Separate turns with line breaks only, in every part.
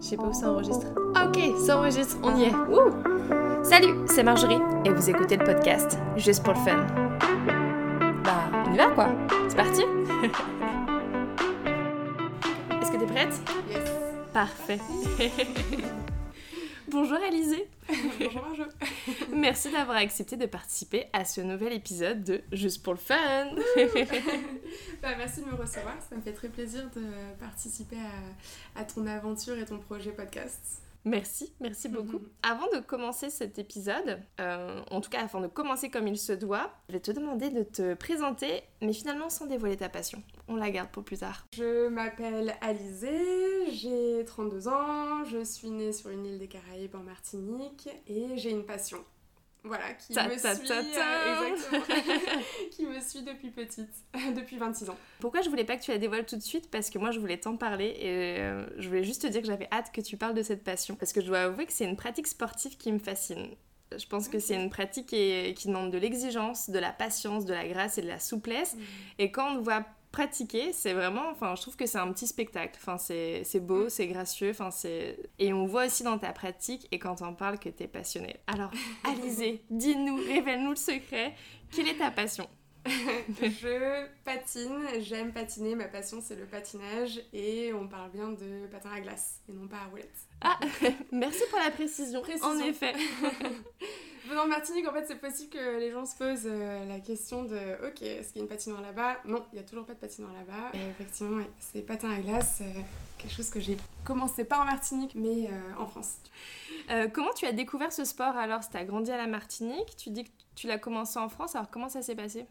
Je sais pas où ça enregistre. Ok, ça enregistre, on y est. Salut, c'est Marjorie et vous écoutez le podcast juste pour le fun. Bah, on y va quoi C'est parti Est-ce que t'es prête?
Yes.
Parfait. Bonjour Alizé.
Bonjour Marjo.
Merci d'avoir accepté de participer à ce nouvel épisode de Juste pour le fun.
Bah, merci de me recevoir, ça me fait très plaisir de participer à, à ton aventure et ton projet podcast.
Merci, merci beaucoup.
Mhm.
Avant de commencer cet épisode, euh, en tout cas avant de commencer comme il se doit, je vais te demander de te présenter, mais finalement sans dévoiler ta passion. On la garde pour plus tard.
Je m'appelle Alizé, j'ai 32 ans, je suis née sur une île des Caraïbes en Martinique et j'ai une passion. Voilà, qui
Ta,
me
ta,
suit,
ta,
euh, exactement, qui me suit depuis petite, depuis 26 ans.
Pourquoi je voulais pas que tu la dévoiles tout de suite? Parce que moi je voulais t'en parler et euh, je voulais juste te dire que j'avais hâte que tu parles de cette passion. Parce que je dois avouer que c'est une pratique sportive qui me fascine. Je pense que c'est une pratique qui, qui demande de l'exigence, de la patience, de la grâce et de la souplesse. Et quand on te voit pratiquer, c'est vraiment, enfin, je trouve que c'est un petit spectacle. Enfin, c'est c'est beau, c'est gracieux, enfin, c'est... Et on voit aussi dans ta pratique et quand on parle que t'es passionné. Alors, Alizé, dis-nous, révèle-nous le secret. Quelle est ta passion?
Je patine, j'aime patiner, ma passion c'est le patinage et on parle bien de patin à glace et non pas à roulette.
Ah, merci pour la précision.
Précision.
En effet.
Venant de Martinique, en fait, c'est possible que les gens se posent euh, la question de Ok, est-ce qu'il y a une patinoire là-bas? Non, il n'y a toujours pas de patinoire là-bas. Effectivement, ouais, c'est patin à glace, euh, quelque chose que j'ai commencé pas en Martinique, mais euh, en France.
Comment tu as découvert ce sport? Alors Tu as grandi à la Martinique, tu dis que tu l'as commencé en France, alors comment ça s'est passé?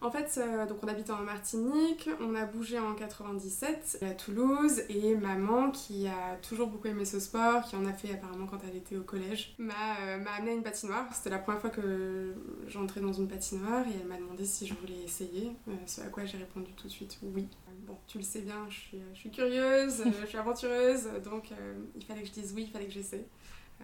En fait, euh, donc on habite en Martinique, on a bougé en 97 à Toulouse et maman, qui a toujours beaucoup aimé ce sport, qui en a fait apparemment quand elle était au collège, m'a euh, amené à une patinoire. C'était la première fois que j'entrais dans une patinoire et elle m'a demandé si je voulais essayer, euh, ce à quoi j'ai répondu tout de suite oui. Bon, tu le sais bien, je suis, je suis curieuse, euh, je suis aventureuse, donc il fallait que je dise oui, il fallait que j'essaie.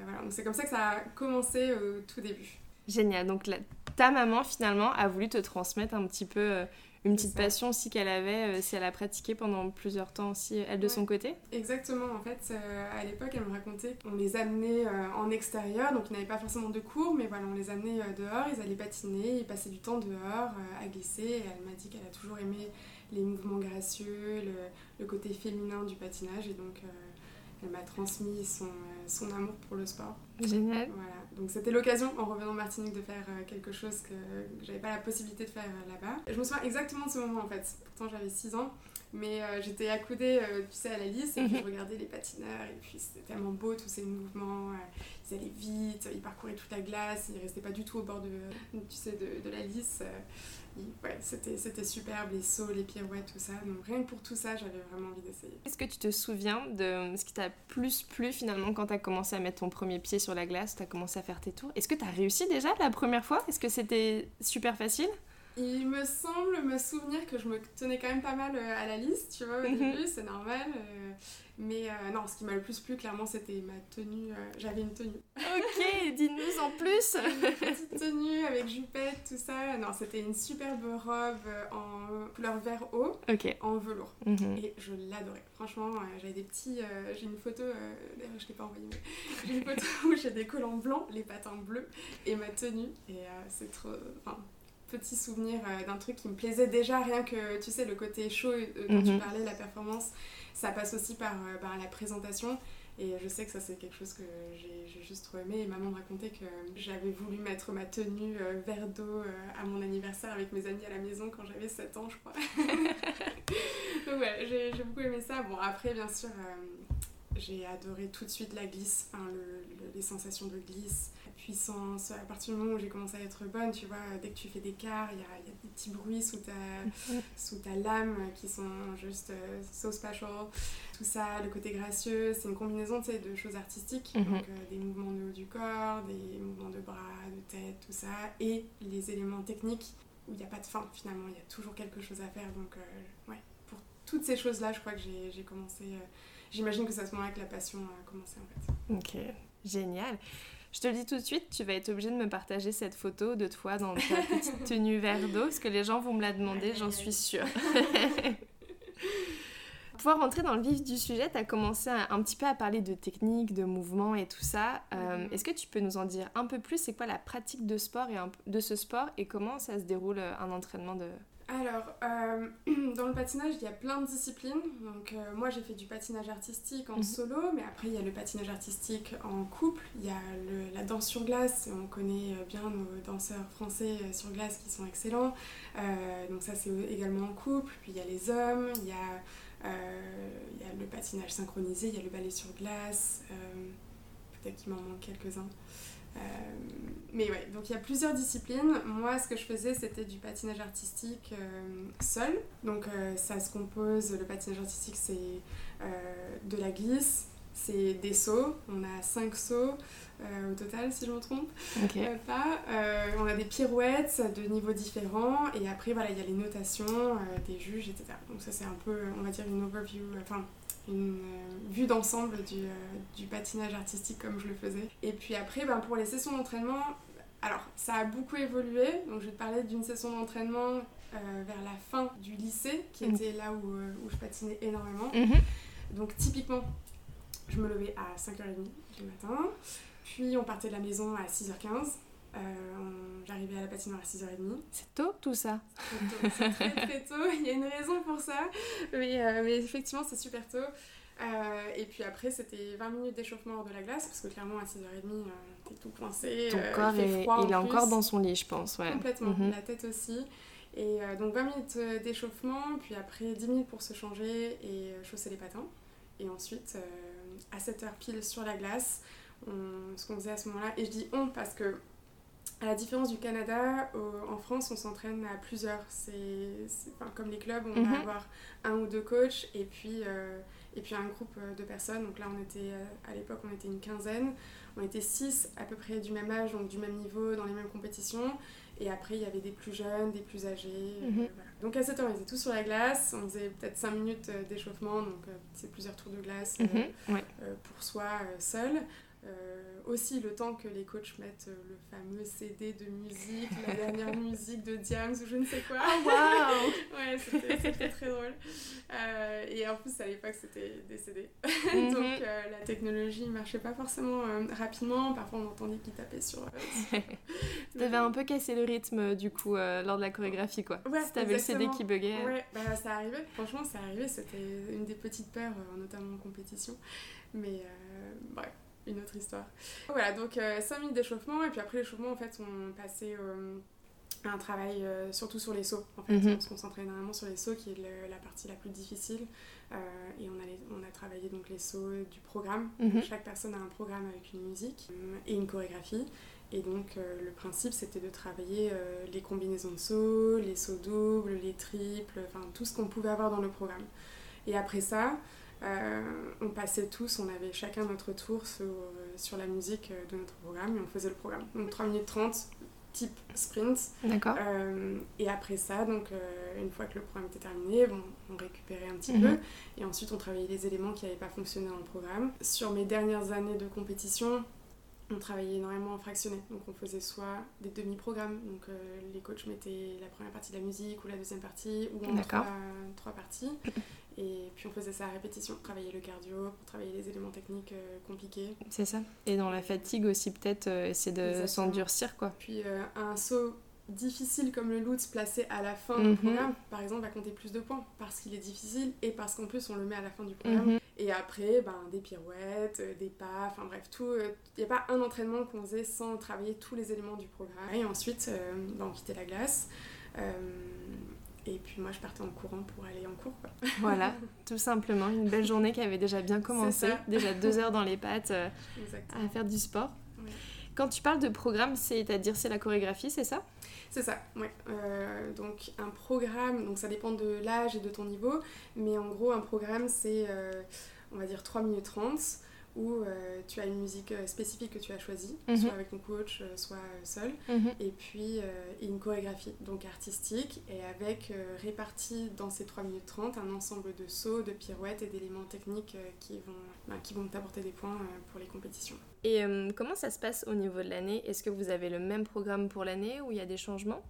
Voilà, donc c'est comme ça que ça a commencé au tout début.
Génial. Donc la- ta maman finalement a voulu te transmettre un petit peu euh, une petite passion aussi qu'elle avait, euh, si elle a pratiqué pendant plusieurs temps aussi, elle de
Ouais.
son côté?
Exactement, en fait, euh, à l'époque, elle me racontait qu'on les amenait euh, en extérieur, donc ils n'avaient pas forcément de cours, mais voilà, on les amenait euh, dehors, ils allaient patiner, ils passaient du temps dehors euh, à glisser, et elle m'a dit qu'elle a toujours aimé les mouvements gracieux, le, le côté féminin du patinage, et donc euh, elle m'a transmis son, euh, son amour pour le sport.
Génial.
Voilà, donc c'était l'occasion en revenant en Martinique de faire euh, quelque chose que, que j'avais pas la possibilité de faire euh, là-bas. Je me souviens exactement de ce moment en fait, pourtant j'avais 6 ans, mais euh, j'étais accoudée, euh, tu sais, à la lisse et puis
Mhm.
je regardais les patineurs et puis c'était tellement beau tous ces mouvements, euh, ils allaient vite, ils parcouraient toute la glace, ils restaient pas du tout au bord de, tu sais, de, de la lisse. ouais, c'était c'était superbe, les sauts, les pirouettes, tout ça. Donc rien que pour tout ça, j'avais vraiment envie d'essayer.
Est-ce que tu te souviens de ce qui t'a plus plu finalement quand tu as commencé à mettre ton premier pied sur la glace, tu as commencé à faire tes tours? Est-ce que tu as réussi déjà la première fois? Est-ce que c'était super facile?
Il me semble me souvenir que je me tenais quand même pas mal euh, à la liste, tu vois, au
Mhm.
début, c'est normal. euh, mais euh, non, ce qui m'a le plus plu, clairement, c'était ma tenue. euh, J'avais une tenue.
Ok, dis-nous en plus
Une petite tenue avec jupette, tout ça. Non, c'était une superbe robe en couleur vert haut,
Ok.
en velours.
Mhm.
Et je l'adorais. Franchement, j'avais des petits. j'ai une photo, d'ailleurs, je l'ai pas envoyée, mais j'ai une photo où j'ai des collants blancs, les patins bleus et ma tenue. Et c'est trop. Enfin, petit souvenir euh, d'un truc qui me plaisait déjà, rien que, tu sais, le côté chaud euh, dont tu
Mhm.
parlais, la performance, ça passe aussi par, euh, par la présentation. Et je sais que ça, c'est quelque chose que j'ai juste trop aimé. Et maman me racontait que j'avais voulu mettre ma tenue euh, vert d'eau euh, à mon anniversaire avec mes amis à la maison quand j'avais 7 ans, je crois. Donc ouais, j'ai beaucoup aimé ça. Bon, après, bien sûr, euh, j'ai adoré tout de suite la glisse, enfin, le- le- les sensations de glisse, puissance. À partir du moment où j'ai commencé à être bonne, tu vois, dès que tu fais des quarts, il y y a des petits bruits sous ta, sous ta lame qui sont juste euh, so special. Tout ça, le côté gracieux, c'est une combinaison de choses artistiques,
Mhm.
donc euh, des mouvements de haut du corps, des mouvements de bras, de tête, tout ça, et les éléments techniques où il n'y a pas de fin finalement, il y a toujours quelque chose à faire. Donc, euh, ouais, pour toutes ces choses-là, je crois que j'ai j'ai commencé. euh, J'imagine que c'est à ce moment-là que la passion a commencé en fait.
Ok, génial. Je te le dis tout de suite, tu vas être obligé de me partager cette photo de toi dans ta petite tenue vert d'eau, parce que les gens vont me la demander, j'en suis sûre. pouvoir rentrer dans le vif du sujet, tu as commencé un, petit peu à parler de technique, de mouvement et tout ça. Euh, est-ce que tu peux nous en dire un peu plus C'est quoi la pratique de sport et de ce sport et comment ça se déroule un entraînement de,
alors, euh, dans le patinage, il y a plein de disciplines. Donc, euh, moi, j'ai fait du patinage artistique en mhm. solo, mais après, il y a le patinage artistique en couple. Il y a la danse sur glace. On connaît euh, bien nos danseurs français sur glace qui sont excellents. donc, ça, c'est également en couple. Puis, il y a les hommes, il y a, il y a le patinage synchronisé, il y a le ballet sur glace. Peut-être qu'il m'en manque quelques-uns. Euh, mais ouais, donc il y a plusieurs disciplines. Moi, ce que je faisais, c'était du patinage artistique euh, seul. Donc euh, ça se compose, le patinage artistique, c'est de la glisse, c'est des sauts. On a 5 sauts au total, si je me trompe. pas. on a des pirouettes de niveaux différents. Et après, voilà, il y a les notations des juges, etc. Donc ça, c'est un peu, on va dire, une overview, enfin, une euh, vue d'ensemble du, euh, du, patinage artistique comme je le faisais. Et puis après, ben, pour les sessions d'entraînement, alors ça a beaucoup évolué. Donc je vais te parler d'une session d'entraînement euh, vers la fin du lycée, qui mhm. était là où, où, je patinais énormément. Mhm. Donc typiquement, je me levais à 5h30 du matin. Puis on partait de la maison à 6h15. J'arrivais à la patinoire à 6h30.
C'est tôt tout ça
C'est très très tôt. Il y a une raison pour ça. Mais, euh, mais effectivement, c'est super tôt. Euh, et puis après, c'était 20 minutes d'échauffement hors de la glace, parce que clairement, à 6h30, euh, t'es tout coincé.
Ton corps, il, est, il est encore dans son lit, je pense. Ouais.
Complètement, mhm. la tête aussi. Et donc 20 minutes d'échauffement, puis après 10 minutes pour se changer et chausser les patins. Et ensuite, à 7h pile sur la glace, on, ce qu'on faisait à ce moment-là, et je dis on parce que à la différence du Canada, en France, on s'entraîne à plusieurs. C'est, comme les clubs, on va mhm. avoir un ou deux coachs et puis, euh, et puis un groupe de personnes. Donc là, on était, euh, à l'époque, on était une quinzaine. On était six à peu près du même âge, donc du même niveau, dans les mêmes compétitions. Et après, il y avait des plus jeunes, des plus âgés. Euh, mhm. Donc à cette heure, on était tous sur la glace. On faisait peut-être 5 minutes d'échauffement, donc c'est plusieurs tours de glace mhm. pour soi seul. Euh, aussi le temps que les coachs mettent euh, le fameux CD de musique, la dernière musique de Diams ou je ne sais quoi.
Oh wow
Ouais, c'était très drôle. Euh, et en plus, à l'époque, c'était des CD. Mhm. Donc la technologie ne marchait pas forcément rapidement. Parfois, on entendait qu'ils tapaient sur.
Tu avais un peu cassé le rythme du coup lors de la chorégraphie, quoi.
Ouais,
si t'avais le CD qui buguait.
Ouais, bah, ça arrivait. Franchement, ça arrivait. C'était une des petites peurs, notamment en compétition. Mais bref une autre histoire. Voilà, donc 5 euh, minutes d'échauffement, et puis après l'échauffement, en fait, on passait euh, un travail euh, surtout sur les sauts. En fait, mhm. on se concentrait énormément sur les sauts, qui est la partie la plus difficile. et on, allait, on a travaillé donc les sauts du programme. Mhm. Chaque personne a un programme avec une musique et une chorégraphie. Et donc le principe c'était de travailler les combinaisons de sauts, les sauts doubles, les triples, enfin tout ce qu'on pouvait avoir dans le programme. Et après ça, euh, on passait tous, on avait chacun notre tour sur, euh, sur, la musique euh, de notre programme et on faisait le programme. Donc 3 minutes 30, type sprint.
D'accord.
et après ça, donc une fois que le programme était terminé, on récupérait un petit mhm. peu et ensuite on travaillait les éléments qui n'avaient pas fonctionné dans le programme. Sur mes dernières années de compétition, on travaillait énormément en fractionné. Donc on faisait soit des demi-programmes, donc les coachs mettaient la première partie de la musique ou la deuxième partie ou en trois, trois, parties. Et puis on faisait ça à répétition, travailler le cardio pour travailler les éléments techniques euh, compliqués.
C'est ça. Et dans la fatigue aussi peut-être euh, essayer de s'endurcir quoi.
Puis euh, un saut difficile comme le Lutz placé à la fin du mhm. programme, par exemple, va compter plus de points parce qu'il est difficile et parce qu'en plus on le met à la fin du programme. Mhm. Et après, ben, des pirouettes, des pas, enfin bref, tout. Il n'y a pas un entraînement qu'on faisait sans travailler tous les éléments du programme. Et ensuite, ben, on quittait la glace. Et puis moi, je partais en courant pour aller en cours. Quoi.
Voilà, tout simplement. Une belle journée qui avait déjà bien commencé. Déjà deux heures dans les pattes euh, à faire du sport. Quand tu parles de programme, c'est-à-dire c'est la chorégraphie, c'est ça?
C'est ça, oui. Euh, donc un programme, donc ça dépend de l'âge et de ton niveau, mais en gros, un programme, c'est, euh, on va dire, 3 minutes 30 où euh, tu as une musique euh, spécifique que tu as choisie, mhm. soit avec ton coach, euh, soit seul, mhm. et puis une chorégraphie, donc artistique, et avec réparti dans ces 3 minutes 30 un ensemble de sauts, de pirouettes et d'éléments techniques qui vont, bah, qui vont t'apporter des points pour les compétitions.
Et comment ça se passe au niveau de l'année? Est-ce que vous avez le même programme pour l'année ou il y a des changements?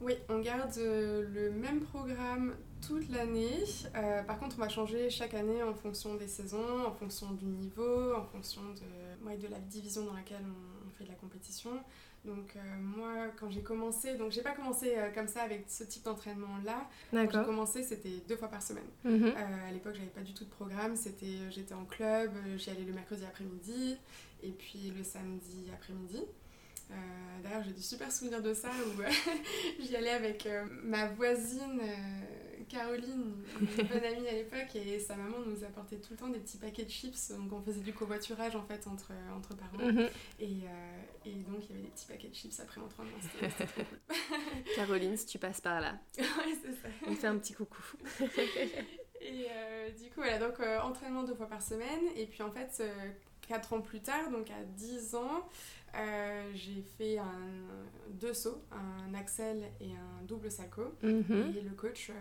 Oui, on garde le même programme toute l'année. par contre, on va changer chaque année en fonction des saisons, en fonction du niveau, en fonction de, de la division dans laquelle on, fait de la compétition. Donc moi, quand j'ai commencé, donc j'ai pas commencé comme ça avec ce type d'entraînement là. Quand j'ai commencé, c'était deux fois par semaine. Mhm. à l'époque, j'avais pas du tout de programme. C'était, j'étais en club, j'y allais le mercredi après-midi et puis le samedi après-midi. Euh, d'ailleurs, j'ai du super souvenir de ça où euh, j'y allais avec euh, ma voisine Caroline, une bonne amie à l'époque, et sa maman nous apportait tout le temps des petits paquets de chips. Donc, on faisait du covoiturage en fait entre, entre parents. Mhm. et, et, donc, il y avait des petits paquets de chips après trop cool.
Caroline, si tu passes par là,
ouais, ça.
on fait un petit coucou.
et du coup, voilà, donc entraînement deux fois par semaine. Et puis en fait, 4 ans plus tard, donc à 10 ans, euh, j'ai fait un, deux sauts, un axel et un double salco. Mhm. Et le coach, euh,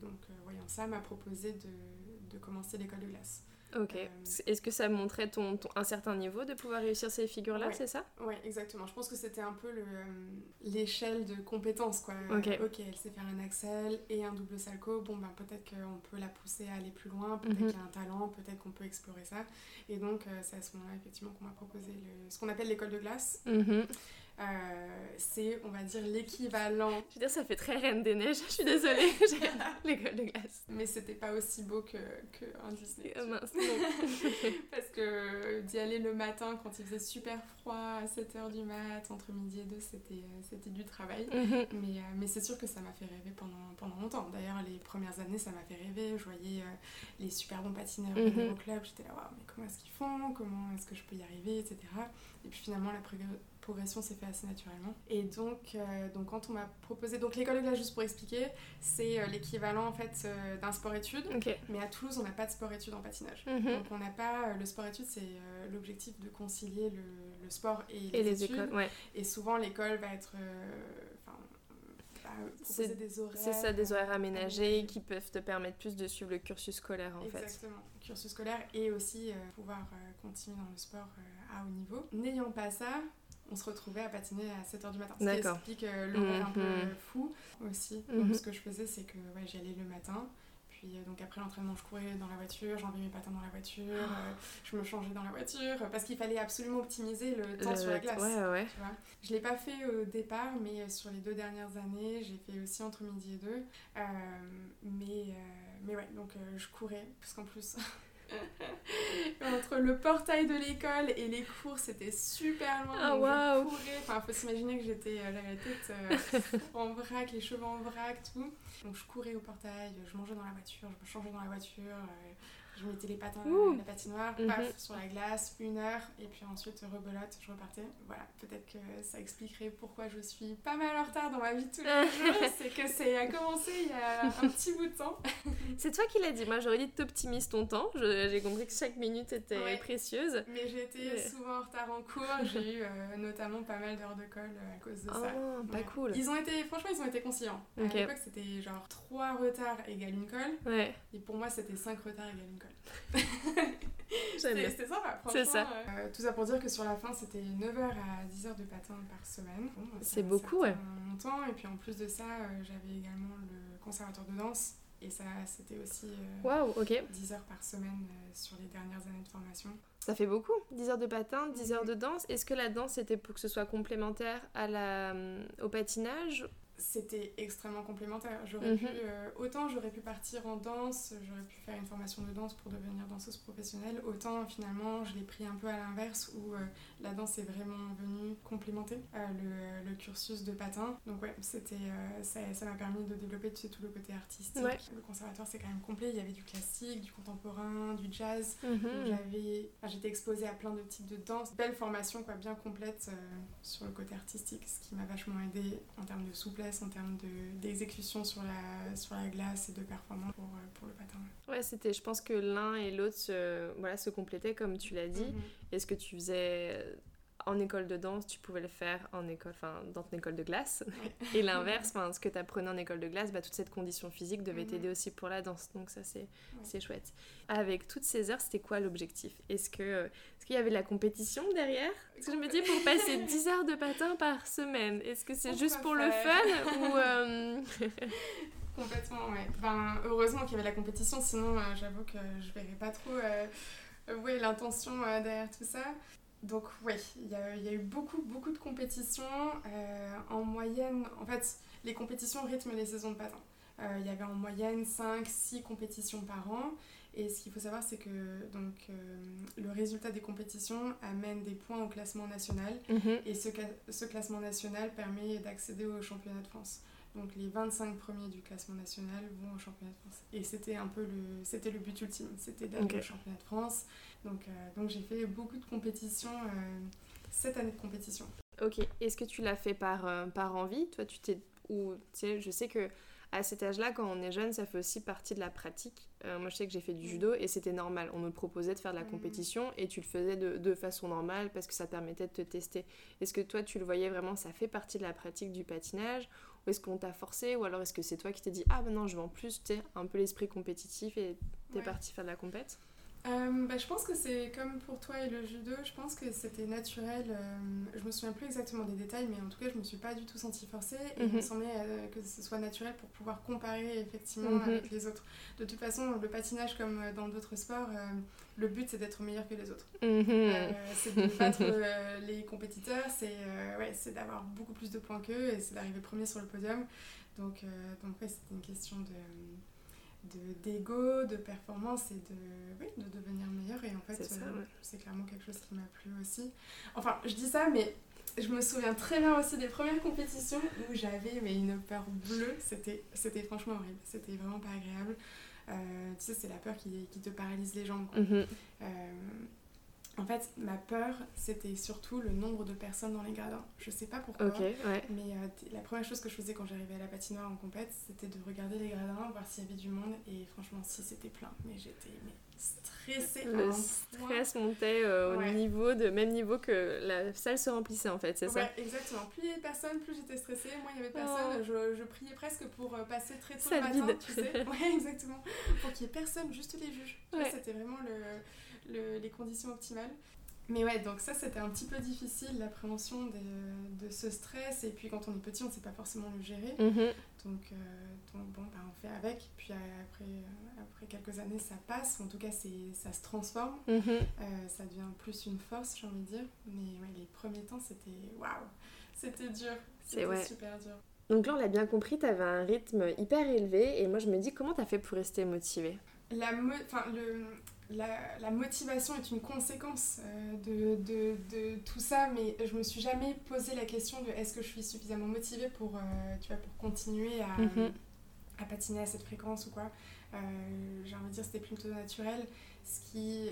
donc euh, voyant ça, m'a proposé de, de commencer l'école de glace.
Ok. Euh, Est-ce que ça montrait ton, un certain niveau de pouvoir réussir ces figures-là, c'est ça?
Oui, exactement. Je pense que c'était un peu euh, l'échelle de compétences, quoi. Ok, elle sait faire un axel et un double salco. Bon, ben peut-être qu'on peut la pousser à aller plus loin, peut-être mhm. qu'il y a un talent, peut-être qu'on peut explorer ça. Et donc, euh, c'est à ce moment-là, effectivement, qu'on m'a proposé le, ce qu'on appelle l'école de glace. Mhm. Euh, c'est, on va dire, l'équivalent.
Je veux dire, ça fait très Reine des Neiges, je suis désolée, l'école de glace.
Mais c'était pas aussi beau que, que Disney.
Euh, mince,
Parce que d'y aller le matin quand il faisait super froid, à 7h du mat, entre midi et 2, c'était, euh, c'était du travail. Mhm. mais, mais c'est sûr que ça m'a fait rêver pendant, pendant longtemps. D'ailleurs, les premières années, ça m'a fait rêver. Je voyais les super bons patineurs mm au club, j'étais là, waouh, mais comment est-ce qu'ils font? Comment est-ce que je peux y arriver, etc. Et puis finalement, la progression s'est fait assez naturellement. Et donc, euh, donc quand on m'a proposé, donc l'école de glace, juste pour expliquer, c'est euh, l'équivalent en fait euh, d'un sport-études. Mais à Toulouse, on n'a pas de sport-études en patinage. Mhm. Donc on n'a pas le sport-études, c'est l'objectif de concilier le, le sport et, les, études. écoles. Ouais. Et souvent, l'école va être
c'est des horaires. C'est ça, des horaires aménagés qui peuvent te permettre plus de suivre le cursus scolaire en
fait. Exactement, cursus scolaire et aussi pouvoir continuer dans le sport à haut niveau. N'ayant pas ça, on se retrouvait à patiner à 7h du matin. Ce qui explique euh, l'horaire un peu mhm. fou aussi. Donc, mhm. ce que je faisais, c'est que ouais, j'y allais le matin. Puis euh, donc après l'entraînement, je courais dans la voiture, j'enlevais mes patins dans la voiture, euh, je me changeais dans la voiture, parce qu'il fallait absolument optimiser le temps sur la glace.
Ouais, ouais.
Tu vois je l'ai pas fait au départ, mais sur les deux dernières années, j'ai fait aussi entre midi et deux. mais, mais ouais, donc je courais, parce qu'en plus... Entre le portail de l'école et les cours, c'était super loin.
Ah, waouh!
Enfin, faut s'imaginer que j'étais, euh, la tête euh, en vrac, les cheveux en vrac, tout. Donc, je courais au portail, je mangeais dans la voiture, je me changeais dans la voiture. Euh, je mettais les patins dans la patinoire, paf, mhm. sur la glace, une heure, et puis ensuite rebelote, je repartais. Voilà, peut-être que ça expliquerait pourquoi je suis pas mal en retard dans ma vie de tous les jours. c'est que c'est a commencé il y a un petit bout de temps.
c'est toi qui l'as dit. Moi, j'aurais dit t'optimises ton temps. J'ai compris que chaque minute était précieuse.
Mais j'ai été souvent en retard en cours. J'ai eu euh, notamment pas mal d'heures de colle euh, à cause de ça.
Oh, pas cool.
Ils ont été, franchement, ils ont été conciliants. À l'époque, c'était genre 3 retards égale une colle. Ouais. Et pour moi, c'était 5 retards égale une colle. C'était sympa, franchement. Ça. Euh, tout ça pour dire que sur la fin, c'était 9h à 10h de patin par semaine. Bon,
bah, c'est beaucoup, ouais.
longtemps. Et puis en plus de ça, euh, j'avais également le conservatoire de danse. Et ça, c'était aussi
euh, ok
10 heures par semaine sur les dernières années de formation.
Ça fait beaucoup, 10 heures de patin, 10 heures de danse. Est-ce que la danse c'était pour que ce soit complémentaire à la, au patinage
c'était extrêmement complémentaire. J'aurais pu, mhm. euh, autant j'aurais pu partir en danse, j'aurais pu faire une formation de danse pour devenir danseuse professionnelle, autant finalement je l'ai pris un peu à l'inverse où euh, la danse est vraiment venue complémenter euh, le, le, cursus de patin. Donc ouais, c'était, ça m'a permis de développer tu sais, tout le côté artistique. Le conservatoire c'est quand même complet, il y avait du classique, du contemporain, du jazz. Mhm. J'avais, j'étais exposée à plein de types de danse. Belle formation quoi, bien complète sur le côté artistique, ce qui m'a vachement aidé en termes de souplesse en termes d'exécution sur, la, sur la glace et de performance pour, euh, pour le patin.
Ouais, c'était, je pense que l'un et l'autre se, voilà, se complétaient comme tu l'as dit. Mm-hmm. Est-ce que tu faisais en école de danse, tu pouvais le faire en école, enfin, dans ton école de glace. Et l'inverse, ce que tu apprenais en école de glace, bah, toute cette condition physique devait t'aider aussi pour la danse. Donc ça, c'est c'est chouette. Avec toutes ces heures, c'était quoi l'objectif? Est-ce que est qu'il y avait de la compétition derrière? Parce que je me dis, pour passer 10 heures de patin par semaine, est-ce que c'est juste pour le fun ou... Euh,
Complètement, ouais. Ben, heureusement qu'il y avait la compétition, sinon euh, j'avoue que je verrais pas trop euh, ouais, l'intention derrière tout ça. Donc oui, il y, a, eu beaucoup, beaucoup de compétitions. Euh, en moyenne, en fait, les compétitions rythment les saisons de patin. Euh, il y avait en moyenne 5-6 compétitions par an. Et ce qu'il faut savoir, c'est que donc, euh, le résultat des compétitions amène des points au classement national. Mhm. Et ce, ce classement national permet d'accéder au championnat de France. Donc les 25 premiers du classement national vont au championnat de France. Et c'était un peu le, c'était le but ultime, c'était d'aller au championnat de France. Donc, euh, donc j'ai fait beaucoup de compétitions, euh, cette année de compétition.
Ok, est-ce que tu l'as fait par, euh, par envie? Toi, tu t'es... Ou, tu sais, je sais que à cet âge-là, quand on est jeune, ça fait aussi partie de la pratique. moi, je sais que j'ai fait du judo et c'était normal. On nous proposait de faire de la compétition et tu le faisais de, de, façon normale parce que ça permettait de te tester. Est-ce que toi, tu le voyais vraiment, ça fait partie de la pratique du patinage? Ou est-ce qu'on t'a forcé? Ou alors est-ce que c'est toi qui t'es dit Ah ben non, je veux en plus, tu un peu l'esprit compétitif et t'es parti faire de la compète?
Euh, bah, je pense que c'est comme pour toi et le judo, je pense que c'était naturel. Euh, je me souviens plus exactement des détails, mais en tout cas, je me suis pas du tout sentie forcée et il me mhm. semblait euh, que ce soit naturel pour pouvoir comparer effectivement mhm. avec les autres. De toute façon, le patinage, comme dans d'autres sports, le but c'est d'être meilleur que les autres. Mhm. c'est de battre les compétiteurs, c'est ouais, d'avoir beaucoup plus de points qu'eux et c'est d'arriver premier sur le podium. Donc, donc ouais, c'était une question de d'ego, de, performance et de, oui, de devenir meilleur. Et en fait, euh, c'est clairement quelque chose qui m'a plu aussi. Enfin, je dis ça, mais je me souviens très bien aussi des premières compétitions où j'avais mais une peur bleue. C'était franchement horrible. C'était vraiment pas agréable. Euh, tu sais, c'est la peur qui, qui, te paralyse les jambes. Mm-hmm. Euh, en fait, ma peur, c'était surtout le nombre de personnes dans les gradins. Je sais pas pourquoi, mais euh, la première chose que je faisais quand j'arrivais à la patinoire en compète, c'était de regarder les gradins, voir s'il y avait du monde, et franchement, si c'était plein, mais j'étais stressée.
Le stress montait euh, au niveau de même niveau que la salle se remplissait en fait, c'est
ça? Exactement. Plus il y avait de personnes, plus j'étais stressée. Moi, il y avait de personnes, oh. je, je, priais presque pour euh, passer très tôt le matin, tu sais. Ouais, exactement. Pour qu'il y ait personne, juste les juges. C'était vraiment le les conditions optimales. Mais ouais, donc ça c'était un petit peu difficile, l'appréhension de, de, ce stress. Et puis quand on est petit, on ne sait pas forcément le gérer. Mhm. Donc, euh, donc, bon, bah, on fait avec. Puis après, euh, après quelques années, ça passe. En tout cas, ça se transforme. Mhm. Euh, ça devient plus une force, j'ai envie de dire. Mais ouais, les premiers temps, c'était waouh, c'était dur. C'était super dur.
Donc là, on l'a bien compris, tu avais un rythme hyper élevé. Et moi, je me dis, comment tu as fait pour rester motivée?
La, enfin, le, la, motivation est une conséquence euh, de, de, de, tout ça, mais je me suis jamais posé la question de est-ce que je suis suffisamment motivée pour, euh, tu vois, pour continuer à, mhm. à, patiner à cette fréquence ou quoi. Euh, j'ai envie de dire c'était plutôt naturel. Ce qui,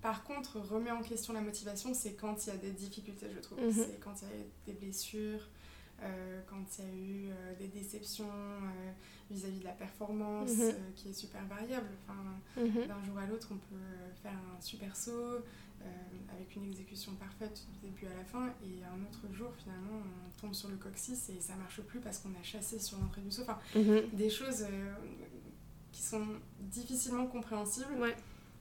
par contre, remet en question la motivation, c'est quand il y a des difficultés, je trouve. Mhm. C'est quand il y a des blessures, quand il y a eu euh, des déceptions euh, vis-à-vis de la performance mhm. qui est super variable. Enfin, mhm. D'un jour à l'autre, on peut faire un super saut avec une exécution parfaite du début à la fin, et un autre jour, finalement, on tombe sur le coccyx et ça marche plus parce qu'on a chassé sur l'entrée du saut. Enfin, mhm. des choses qui sont difficilement compréhensibles.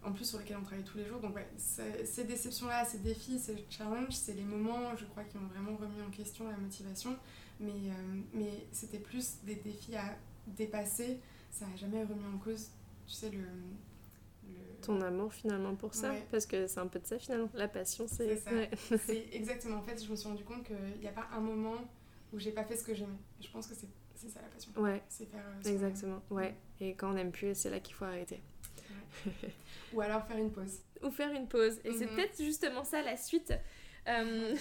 En plus sur lesquels on travaille tous les jours. Donc ouais, ces déceptions-là, ces défis, ces challenges, c'est les moments, je crois, qui ont vraiment remis en question la motivation. Mais, euh, mais c'était plus des défis à dépasser. Ça n'a jamais remis en cause, tu sais, le...
Ton amour finalement pour ça, parce que c'est un peu de ça finalement. La passion, c'est...
C'est c'est exactement. En fait, je me suis rendu compte qu'il n'y a pas un moment où j'ai pas fait ce que j'aimais. Je pense que c'est ça la passion.
Ouais.
C'est faire...
Euh, Exactement, ouais. Et quand on n'aime plus, c'est là qu'il faut arrêter.
Ou alors faire une pause.
Ou faire une pause. Et c'est mhm. peut-être justement ça la suite. Euh,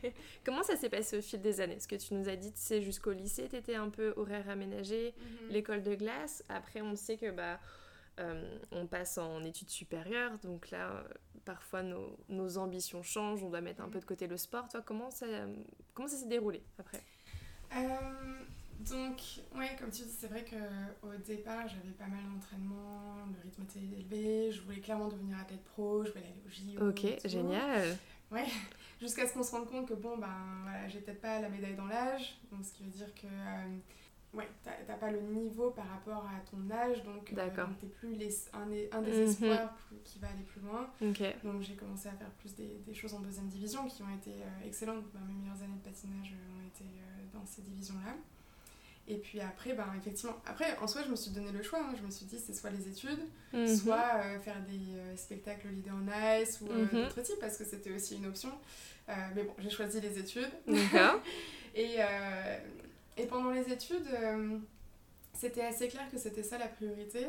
comment ça s'est passé au fil des années? Ce que tu nous as dit, c'est jusqu'au lycée, tu étais un peu horaire aménagé, mhm. l'école de glace. Après, on sait que bah, euh, on passe en études supérieures, donc là, parfois nos, nos, ambitions changent, on doit mettre un mhm. peu de côté le sport. Toi, comment ça, comment ça s'est déroulé après?
Euh, donc, ouais, comme tu dis, c'est vrai qu'au départ, j'avais pas mal d'entraînement, le rythme était élevé, je voulais clairement devenir athlète pro, je voulais aller au JO.
Ok, génial.
Ouais, jusqu'à ce qu'on se rende compte que bon, ben voilà, j'ai peut-être pas la médaille dans l'âge, donc ce qui veut dire que ouais, t'as pas le niveau par rapport à ton âge, donc euh, t'es plus les, un, un, des mhm. espoirs qui va aller plus loin. Donc j'ai commencé à faire plus des, des, choses en deuxième division qui ont été euh, excellentes. Ben, mes meilleures années de patinage euh, ont été dans ces divisions-là. Et puis après, ben, effectivement, après en soi, je me suis donné le choix. Hein. Je me suis dit, c'est soit les études, mhm. soit faire des spectacles leader en ice ou mhm. d'autres types, parce que c'était aussi une option. mais bon, j'ai choisi les études. et, et pendant les études, euh, c'était assez clair que c'était ça la priorité.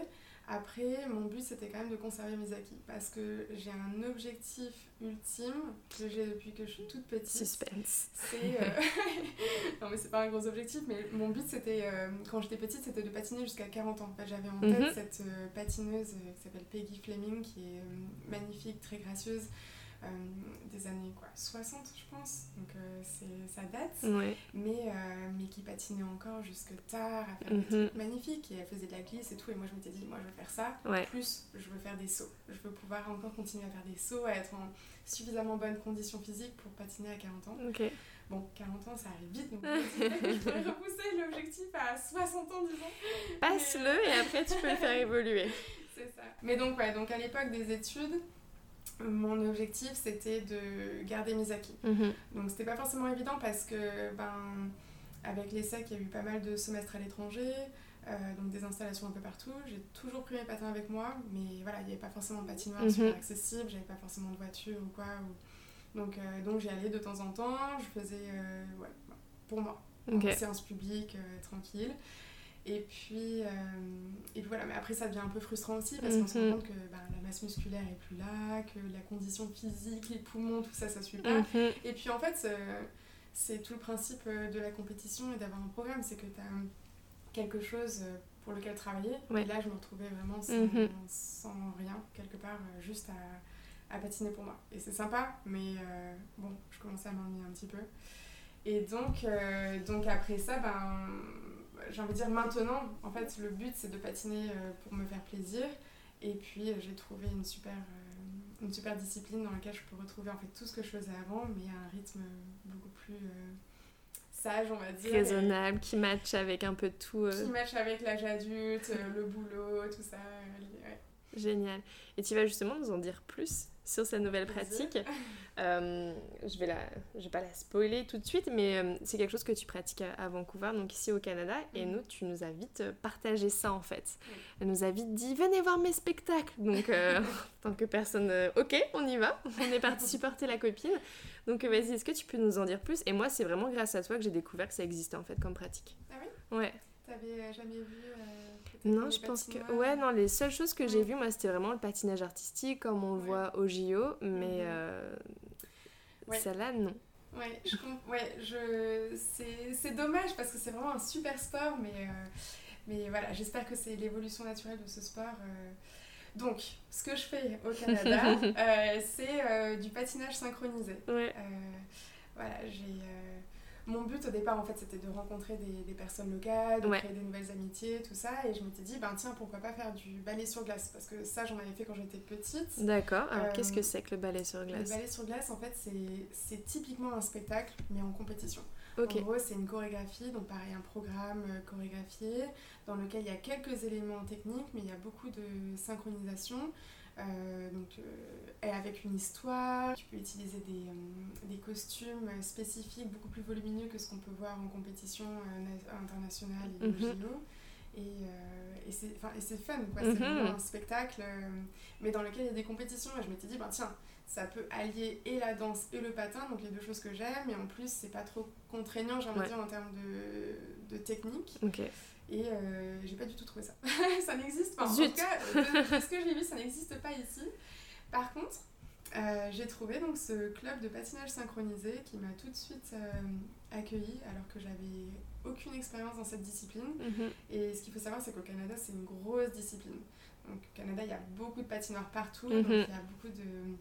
Après, mon but c'était quand même de conserver mes acquis parce que j'ai un objectif ultime que j'ai depuis que je suis toute petite.
Suspense.
C'est. Euh, non, mais c'est pas un gros objectif, mais mon but c'était, euh, quand j'étais petite, c'était de patiner jusqu'à 40 ans. j'avais en tête mhm. cette patineuse qui s'appelle Peggy Fleming qui est magnifique, très gracieuse. Euh, des années quoi, 60 je pense, donc euh, c'est ça date, mais, euh, mais qui patinait encore jusque tard à faire des mhm. trucs magnifiques et elle faisait de la glisse et tout et moi je m'étais dit moi je veux faire ça, plus je veux faire des sauts, je veux pouvoir encore continuer à faire des sauts, à être en suffisamment bonne condition physique pour patiner à 40 ans. Bon, 40 ans, ça arrive vite, donc je pourrais repousser l'objectif à 60 ans, disons.
Passe-le et après tu peux le faire évoluer.
C'est ça. Mais donc, ouais, donc à l'époque des études, mon objectif c'était de garder mes acquis. Mhm. Donc c'était pas forcément évident parce que ben avec l'ESSEC il y a eu pas mal de semestres à l'étranger, euh, donc des installations un peu partout. J'ai toujours pris mes patins avec moi, mais voilà, il n'y avait pas forcément de patinoire mhm. super accessible, j'avais pas forcément de voiture ou quoi. Donc, euh, donc j'y allais de temps en temps, je faisais euh, ouais, pour moi, okay. en séance publique, tranquille. Et puis, euh, et voilà, mais après ça devient un peu frustrant aussi parce qu'on se rend mhm. compte que bah, la masse musculaire est plus là, que la condition physique, les poumons, tout ça, ça suit pas. Mhm. Et puis en fait, c'est tout le principe euh, de la compétition et d'avoir un programme, c'est que tu as quelque chose euh, pour lequel travailler. Et là, je me retrouvais vraiment sans, mhm. sans rien, quelque part, juste à, à, patiner pour moi. Et c'est sympa, mais bon, je commençais à m'ennuyer un petit peu. Et donc, donc après ça, ben j'ai envie de dire maintenant, en fait, le but c'est de patiner euh, pour me faire plaisir. Et puis euh, j'ai trouvé une super, euh, une super discipline dans laquelle je peux retrouver en fait tout ce que je faisais avant, mais à un rythme beaucoup plus sage, on va dire.
Raisonnable, qui match avec un peu tout.
Qui match avec l'âge adulte, le boulot, tout ça.
Génial. Et tu vas justement nous en dire plus sur cette nouvelle pratique. Euh, je vais la, je vais pas la spoiler tout de suite, mais euh, c'est quelque chose que tu pratiques à, Vancouver, donc ici au Canada, et mhm. nous, tu nous as vite euh, partagé ça en fait. Elle nous a vite dit venez voir mes spectacles. Donc, en tant que personne, ok, on y va. On est parti supporter la copine. Donc, vas-y, est-ce que tu peux nous en dire plus? Et moi, c'est vraiment grâce à toi que j'ai découvert que ça existait en fait comme pratique.
Ah oui?
Ouais.
T'avais jamais vu
non, je pense que. Ouais, non, les seules choses que j'ai vues, moi, c'était vraiment le patinage artistique, comme on le voit au JO, mais mhm. euh, celle-là, non.
Ouais, je, ouais je... c'est dommage parce que c'est vraiment un super sport, mais, euh, mais voilà, j'espère que c'est l'évolution naturelle de ce sport. Euh. Donc, ce que je fais au Canada, c'est du patinage synchronisé.
Ouais.
voilà, j'ai mon but au départ, en fait, c'était de rencontrer des, des, personnes locales, de créer des nouvelles amitiés, tout ça. Et je m'étais dit, ben tiens, pourquoi pas faire du ballet sur glace? Parce que ça, j'en avais fait quand j'étais petite.
D'accord. Alors, qu'est-ce que euh, c'est que le ballet sur glace?
Le ballet sur glace, en fait, c'est typiquement un spectacle, mais en compétition. En gros, c'est une chorégraphie, donc pareil, un programme euh, chorégraphié, dans lequel il y a quelques éléments techniques, mais il y a beaucoup de synchronisation. Euh, donc, euh, avec une histoire. Tu peux utiliser des, euh, des, costumes spécifiques beaucoup plus volumineux que ce qu'on peut voir en compétition internationale et mm Et, et c'est fun, quoi. C'est mhm. un spectacle, mais dans lequel il y a des compétitions. Et je m'étais dit, ben, tiens, ça peut allier et la danse et le patin, donc les deux choses que j'aime. Et en plus, c'est pas trop contraignant, j'ai envie de dire, en termes de, de technique. Et euh, j'ai pas du tout trouvé ça. ça n'existe pas. En tout cas, de, ce que j'ai vu, ça n'existe pas ici. Par contre, euh, j'ai trouvé donc ce club de patinage synchronisé qui m'a tout de suite euh, accueillie alors que j'avais aucune expérience dans cette discipline. Mhm. Et ce qu'il faut savoir, c'est qu'au Canada, c'est une grosse discipline. Donc au Canada, il y a beaucoup de patinoires partout, donc mhm. il y a beaucoup de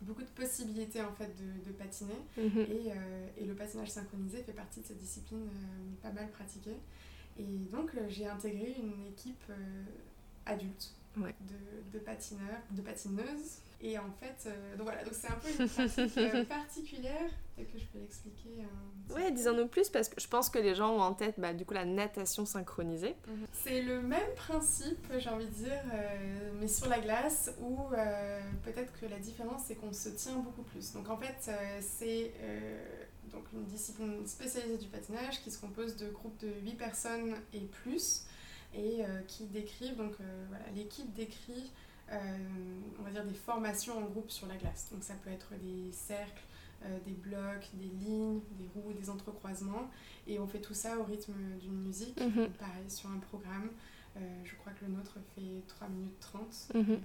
beaucoup de possibilités en fait de, de patiner mhm. et, et, le patinage synchronisé fait partie de cette discipline pas mal pratiquée et donc euh, j'ai intégré une équipe euh, adulte de, de patineurs, de patineuses. Et en fait, euh, donc voilà, donc c'est un peu une pratique particulière. Peut-être que je peux l'expliquer.
ouais, disons-nous plus parce que je pense que les gens ont en tête bah, du coup la natation synchronisée.
Mhm. C'est le même principe, j'ai envie de dire, euh, mais sur la glace où peut-être que la différence c'est qu'on se tient beaucoup plus. Donc en fait, c'est donc une discipline spécialisée du patinage qui se compose de groupes de 8 personnes et plus et qui décrivent, donc voilà, l'équipe décrit euh, on va dire des formations en groupe sur la glace. Donc ça peut être des cercles, euh, des blocs, des lignes, des roues, des entrecroisements. Et on fait tout ça au rythme d'une musique, mhm. pareil sur un programme. Euh, je crois que le nôtre fait 3 minutes 30. Mhm.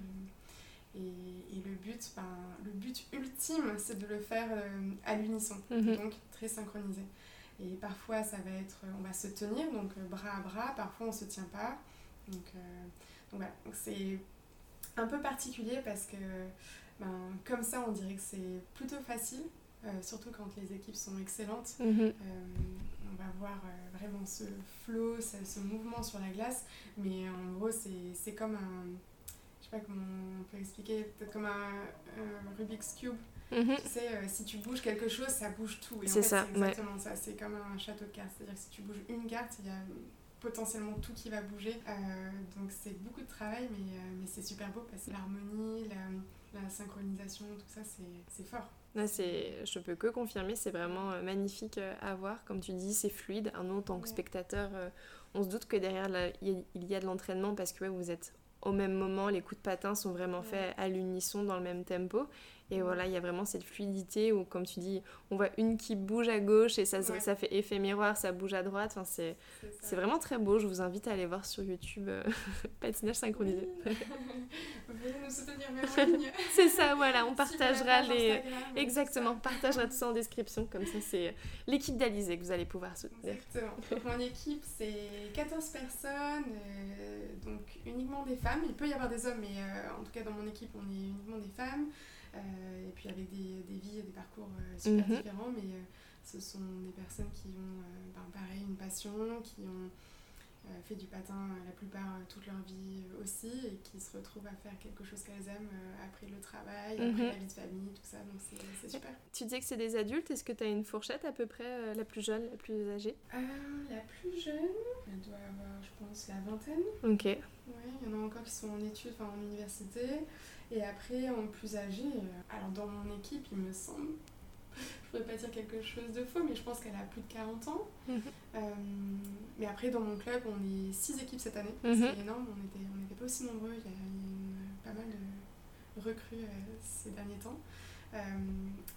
Et, le, but, ben, le but ultime, c'est de le faire à l'unisson, mhm. donc très synchronisé. Et parfois, ça va être, on va se tenir, donc bras à bras, parfois on ne se tient pas. Donc, donc voilà, c'est un peu particulier parce que ben, comme ça on dirait que c'est plutôt facile, euh, surtout quand les équipes sont excellentes. Mhm. Euh, on va voir euh, vraiment ce flow, ce, mouvement sur la glace, mais en gros c'est comme un... Sais pas comment on peut expliquer, peut-être comme un, Rubik's Cube. Mhm. Tu sais, si tu bouges quelque chose, ça bouge tout.
C'est ça,
c'est exactement ça. C'est comme un château de cartes. C'est-à-dire que si tu bouges une carte, il y a potentiellement tout qui va bouger. Euh, donc c'est beaucoup de travail, mais, euh, mais c'est super beau parce que l'harmonie, la, la, synchronisation, tout ça, c'est fort.
Là, je peux que confirmer, c'est vraiment euh, magnifique à voir. Comme tu dis, c'est fluide. Nous, en tant que spectateur, on se doute que derrière, il y a de l'entraînement parce que vous êtes au même moment, les coups de patin sont vraiment faits à l'unisson dans le même tempo. Et voilà, il y a vraiment cette fluidité où, comme tu dis, on voit une qui bouge à gauche et ça, ça fait effet miroir, ça bouge à droite. Enfin, c'est, c'est vraiment très beau. Je vous invite à aller voir sur YouTube euh, patinage synchronisé.
Venez nous soutenir même en ligne.
c'est ça, voilà. On partagera les. Exactement, on partagera tout ça en description. Comme ça, c'est l'équipe d'Alizé que vous allez pouvoir soutenir.
Exactement. Donc, mon équipe, c'est 14 personnes, euh, donc uniquement des femmes. Il peut y avoir des hommes, mais euh, en tout cas, dans mon équipe, on est uniquement des femmes. Euh, et puis avec des, des, vies et des parcours euh, super mhm. différents, mais euh, ce sont des personnes qui ont, ben, pareil, une passion, qui ont fait du patin la plupart toute leur vie aussi et qui se retrouvent à faire quelque chose qu'elles aiment après le travail, après mhm. la vie de famille, tout ça. Donc c'est super.
Tu disais que c'est des adultes. Est-ce que tu as une fourchette à peu près, la plus jeune, la plus âgée?
La plus jeune, elle doit avoir, je pense, la vingtaine.
Ok.
Oui, il y en a encore qui sont en études, enfin en université. Et après, en plus âgé, euh, alors dans mon équipe, il me semble, pourrais pas dire quelque chose de faux, mais je pense qu'elle a plus de 40 ans. Mhm. Euh, mais après, dans mon club, on est 6 équipes cette année. Mhm. C'est énorme, on n'était on pas aussi nombreux. Il y a, pas mal de recrues euh, ces derniers temps.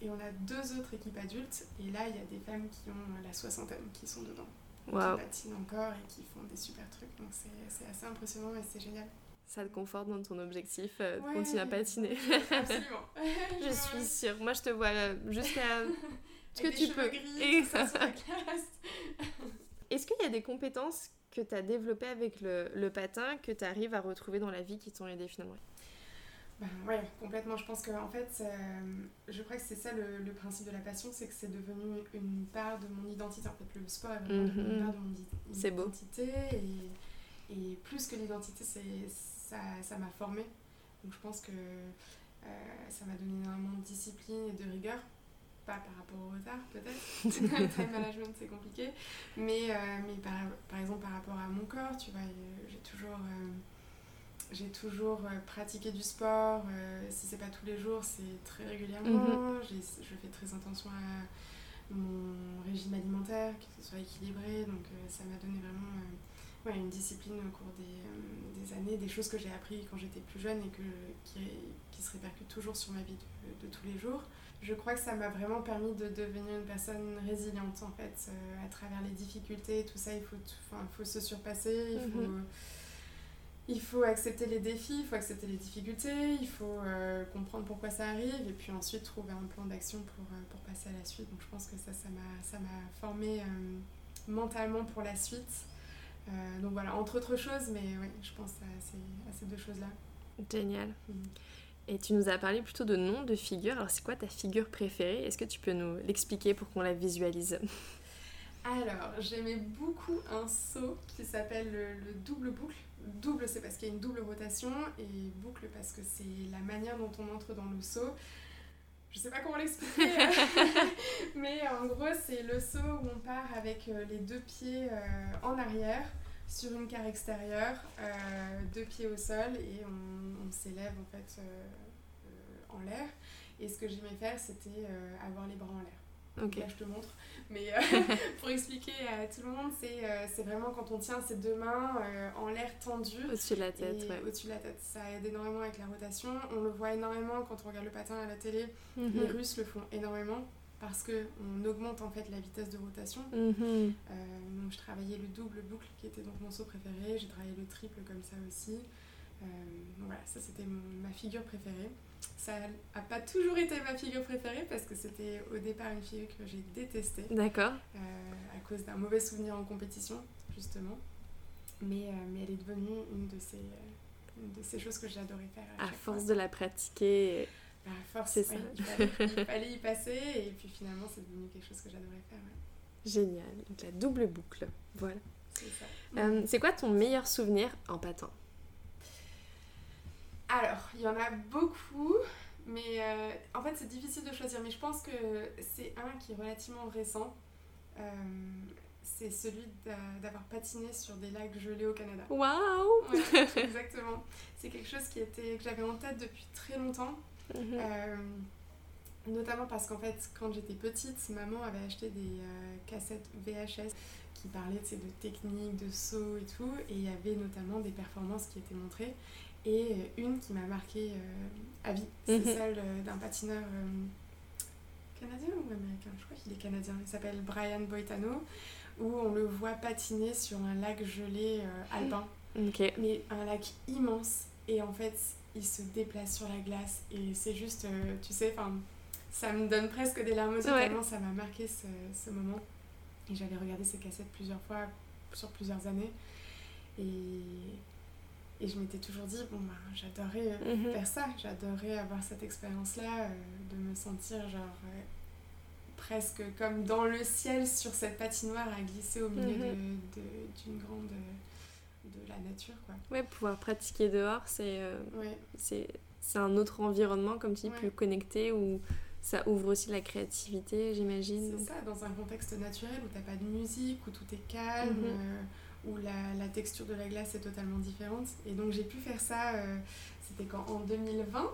et on a deux autres équipes adultes. Et là, il y a des femmes qui ont la soixantaine qui sont dedans. Qui patinent encore et qui font des super trucs. Donc c'est assez impressionnant et c'est génial
ça te conforte dans ton objectif euh, de continuer à patiner.
Absolument.
je suis sûre. Moi, je te vois euh, jusqu'à
ce que tu peux.
Est-ce qu'il y a des compétences que tu as développées avec le, le patin que tu arrives à retrouver dans la vie qui t'ont aidé finalement?
Ben, ouais, complètement. Je pense que en fait, euh, je crois que c'est ça le, le, principe de la passion, c'est que c'est devenu une part de mon identité. En fait, le sport est vraiment une mhm. part de mon identité. Et, et plus que l'identité, c'est ça m'a formé Donc je pense que euh, ça m'a donné énormément de discipline et de rigueur. Pas par rapport au retard, peut-être. Time management, c'est compliqué. Mais, euh, mais par, par, exemple, par rapport à mon corps, tu vois, euh, j'ai toujours j'ai toujours pratiqué du sport. si c'est pas tous les jours, c'est très régulièrement. Mhm. Je fais très attention à mon régime alimentaire, que ce soit équilibré. Donc ça m'a donné vraiment une discipline au cours des, euh, des, années, des choses que j'ai appris quand j'étais plus jeune et que, qui, qui, se répercutent toujours sur ma vie de, de, tous les jours. Je crois que ça m'a vraiment permis de devenir une personne résiliente en fait, euh, à travers les difficultés, tout ça, il faut, faut se surpasser, il faut, mhm. il faut accepter les défis, il faut accepter les difficultés, il faut euh, comprendre pourquoi ça arrive et puis ensuite trouver un plan d'action pour, pour passer à la suite. Donc je pense que ça, ça m'a formé mentalement pour la suite. Euh, donc voilà, entre autres choses, mais oui, je pense à ces, à ces deux choses-là.
Génial. Mm. Et tu nous as parlé plutôt de noms de figures. Alors, c'est quoi ta figure préférée? Est-ce que tu peux nous l'expliquer pour qu'on la visualise?
Alors, j'aimais beaucoup un saut qui s'appelle le, double boucle. Double, c'est parce qu'il y a une double rotation, et boucle parce que c'est la manière dont on entre dans le saut. Je sais pas comment l'expliquer, mais en gros, c'est le saut où on part avec euh, les deux pieds euh, en arrière sur une carre extérieure, euh, deux pieds au sol, et on, s'élève en fait en l'air. Et ce que j'aimais faire, c'était avoir les bras en l'air.
Ok.
Là, je te montre. Mais euh, pour expliquer à tout le monde, euh, c'est vraiment quand on tient ses deux mains euh, en l'air tendu.
Au-dessus de la tête, ouais.
Au-dessus de la tête. Ça aide énormément avec la rotation. On le voit énormément quand on regarde le patin à la télé. Mhm. Les Russes le font énormément parce qu'on augmente en fait la vitesse de rotation.
Mhm.
donc je travaillais le double boucle qui était donc mon saut préféré. J'ai travaillé le triple comme ça aussi. voilà, ça c'était ma figure préférée. Ça n'a pas toujours été ma figure préférée parce que c'était au départ une figure que j'ai détestée.
D'accord.
Euh, à cause d'un mauvais souvenir en compétition, justement. Mais, euh, mais elle est devenue une de ces, euh, une de ces choses que j'adorais faire.
À, force de la pratiquer.
À force, c'est ça. Il fallait, y passer et puis finalement c'est devenu quelque chose que j'adorais faire.
Génial. Donc la double boucle. Voilà.
C'est ça.
c'est quoi ton meilleur souvenir en patin?
Alors, il y en a beaucoup, mais euh, en fait c'est difficile de choisir. Mais je pense que c'est un qui est relativement récent. Euh, c'est celui d'avoir patiné sur des lacs gelés au Canada.
Waouh
Exactement. C'est quelque chose qui était, que j'avais en tête depuis très longtemps. Mhm. Euh, notamment parce qu'en fait, quand j'étais petite, maman avait acheté des cassettes VHS qui parlaient de techniques, de saut et tout. Et il y avait notamment des performances qui étaient montrées et euh, une qui m'a marqué euh, à vie. C'est mhm. celle euh, d'un patineur canadien ou américain? Je crois qu'il est canadien. Il s'appelle Brian Boitano, où on le voit patiner sur un lac gelé alpin. Mais un lac immense. Et en fait, il se déplace sur la glace. Et c'est juste, tu sais, enfin, ça me donne presque des larmes aux yeux ça m'a marqué ce, ce moment. Et j'avais regardé ces cassettes plusieurs fois, sur plusieurs années. Et et je m'étais toujours dit, bon, bah, j'adorerais euh, mhm. faire ça, j'adorerais avoir cette expérience-là, euh, de me sentir genre euh, presque comme dans le ciel sur cette patinoire à glisser au milieu mhm. d'une grande. de la nature, quoi.
Ouais, pouvoir pratiquer dehors, c'est c'est un autre environnement, comme tu dis, plus connecté, où ça ouvre aussi la créativité, j'imagine.
C'est ça, dans un contexte naturel où t'as pas de musique, où tout est calme. Mhm où la, texture de la glace est totalement différente. Et donc j'ai pu faire ça, euh, c'était quand en 2020,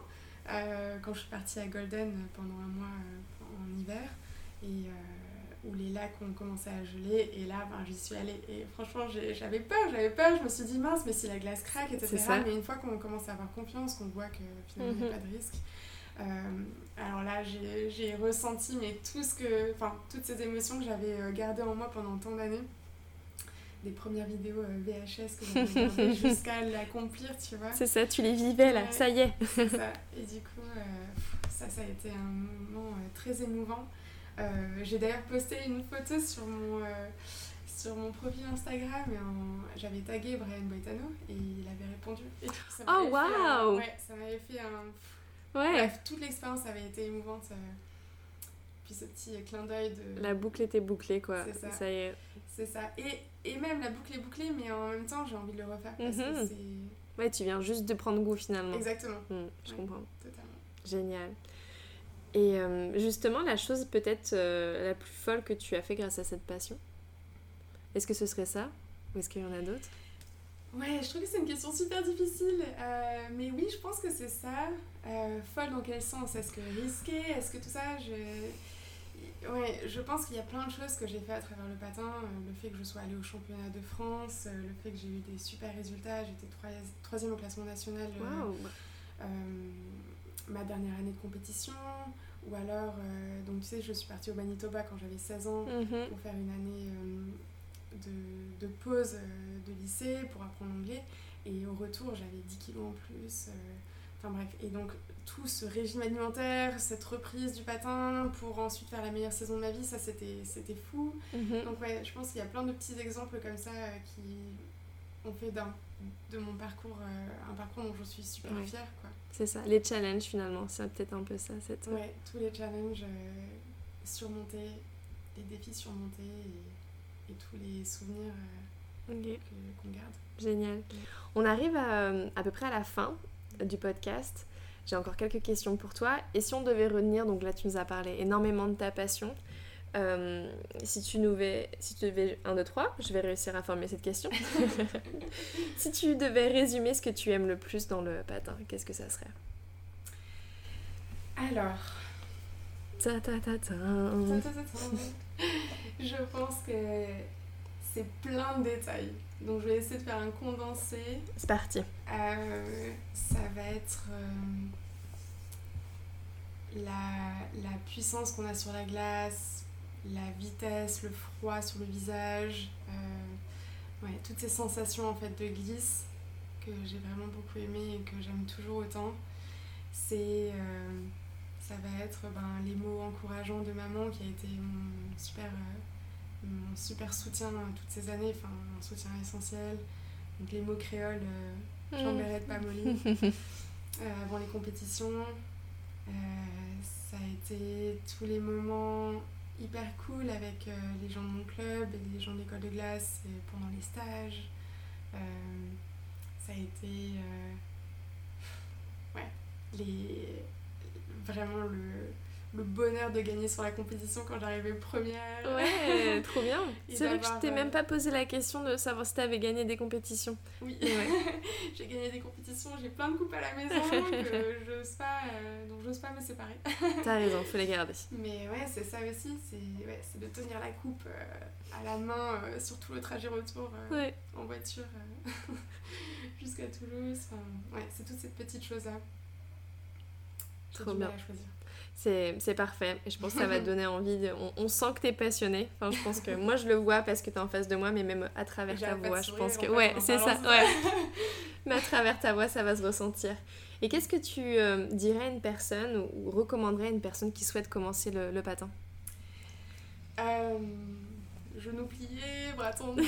euh, quand je suis partie à Golden pendant un mois euh, en hiver, et où les lacs ont commencé à geler, et là ben, j'y suis allée. Et franchement j'avais peur, j'avais peur, je me suis dit mince, mais si la glace craque, etc. Mais une fois qu'on commence à avoir confiance, qu'on voit que finalement il n'y a mhm. pas de risque. alors là, j'ai ressenti mais tout ce que, enfin, toutes ces émotions que j'avais gardées en moi pendant tant d'années des premières vidéos euh, VHS que jusqu'à l'accomplir, tu vois.
C'est ça, tu les vivais là, ça y est.
C'est ça. Et du coup, euh, ça, ça a été un moment euh, très émouvant. J'ai d'ailleurs posté une photo sur mon, sur mon profil Instagram et j'avais tagué Brian Boitano et il avait répondu. Et
ça oh waouh
Ouais, ça m'avait fait un. Ouais. Bref, toute l'expérience avait été émouvante. Puis ce petit clin d'œil de.
La boucle était bouclée quoi.
C'est ça.
ça y est.
C'est ça. Et, et, même la boucle est bouclée, mais en même temps, j'ai envie de le refaire parce que mhm. c'est.
Ouais, tu viens juste de prendre goût finalement.
Exactement.
Hmm, je comprends.
Totalement.
Génial. Et euh, justement, la chose peut-être euh, la plus folle que tu as fait grâce à cette passion, est-ce que ce serait ça? Ou est-ce qu'il y en a d'autres?
Ouais, je trouve que c'est une question super difficile. Euh, mais oui, je pense que c'est ça. folle dans quel sens? Est-ce que risqué? Est-ce que tout ça je Ouais, je pense qu'il y a plein de choses que j'ai fait à travers le patin. Euh, le fait que je sois allée au championnat de France, euh, le fait que j'ai eu des super résultats. J'étais troisième au classement national
euh,
ma dernière année de compétition. Ou alors, donc tu sais, je suis partie au Manitoba quand j'avais 16 ans
mhm.
pour faire une année de, de, pause de lycée pour apprendre l'anglais. Et au retour, j'avais 10 kilos en plus. Enfin bref, et donc tout ce régime alimentaire, cette reprise du patin pour ensuite faire la meilleure saison de ma vie, ça c'était fou.
Mhm.
Donc ouais, je pense qu'il y a plein de petits exemples comme ça euh, qui ont fait de mon parcours euh, un parcours dont je suis super fière. quoi.
C'est ça, les challenges finalement, c'est peut-être un peu ça. Cette...
Ouais, tous les challenges euh, surmontés, les défis surmontés. et tous les souvenirs qu'on garde.
Génial. On arrive à, à peu près à la fin du podcast. J'ai encore quelques questions pour toi. Et si on devait retenir, donc là tu nous as parlé énormément de ta passion, euh, si tu devais, si tu devais 1, 2, 3, je vais réussir à former cette question. si tu devais résumer ce que tu aimes le plus dans le patin, qu'est-ce que ça serait?
Alors.
Ta ta ta ta.
Je pense que c'est plein de détails. Donc je vais essayer de faire un condensé.
C'est parti.
Euh, ça va être euh, la, la, puissance qu'on a sur la glace, la vitesse, le froid sur le visage, euh, ouais, toutes ces sensations en fait de glisse que j'ai vraiment beaucoup aimé et que j'aime toujours autant. C'est ça va être ben, les mots encourageants de maman qui a été mon super mon super soutien toutes ces années, enfin soutien essentiel. Donc les mots créoles, euh, de pas molly. Euh, avant les compétitions, euh, ça a été tous les moments hyper cool avec euh, les gens de mon club et les gens de l'école de glace et pendant les stages. ça a été ouais, les, vraiment le, le bonheur de gagner sur la compétition quand j'arrivais première.
Ouais, trop bien. C'est vrai que je t'ai même pas posé la question de savoir si t'avais gagné des compétitions.
Oui, j'ai gagné des compétitions, j'ai plein de coupes à la maison que j'ose pas, euh, j'ose pas me séparer.
T'as raison, faut les garder.
Mais ouais, c'est ça aussi, c'est ouais, de tenir la coupe euh, à la main euh, sur tout le trajet retour en voiture jusqu'à Toulouse. ouais, c'est toutes ces petites choses-là.
Trop bien. À choisir. C'est parfait. Je pense que ça va te donner envie. On, sent que tu es passionné. Enfin, je pense que moi, je le vois parce que tu es en face de moi, mais même à travers ta voix, je pense que. Ouais, c'est ça. Ouais. mais à travers ta voix, ça va se ressentir. Et qu'est-ce que tu euh, dirais à une personne ou, recommanderais à une personne qui souhaite commencer le, le patin?
Euh, Genoux pliés, bras tendus.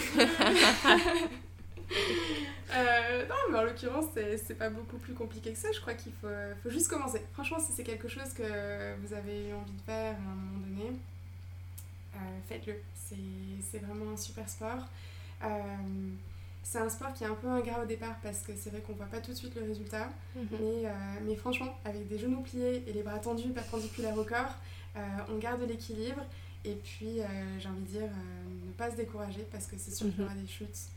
Euh, non, mais en l'occurrence, c'est pas beaucoup plus compliqué que ça. Je crois qu'il faut, faut, juste commencer. Franchement, si c'est quelque chose que vous avez envie de faire à un moment donné, euh, faites-le. C'est vraiment un super sport. Euh, c'est un sport qui est un peu ingrat au départ parce que c'est vrai qu'on voit pas tout de suite le résultat. Mhm. mais, mais, franchement, avec des genoux pliés et les bras tendus perpendiculaires au corps, on garde l'équilibre. Et puis, j'ai envie de dire, ne pas se décourager parce que c'est sûr qu'il y aura mhm. des chutes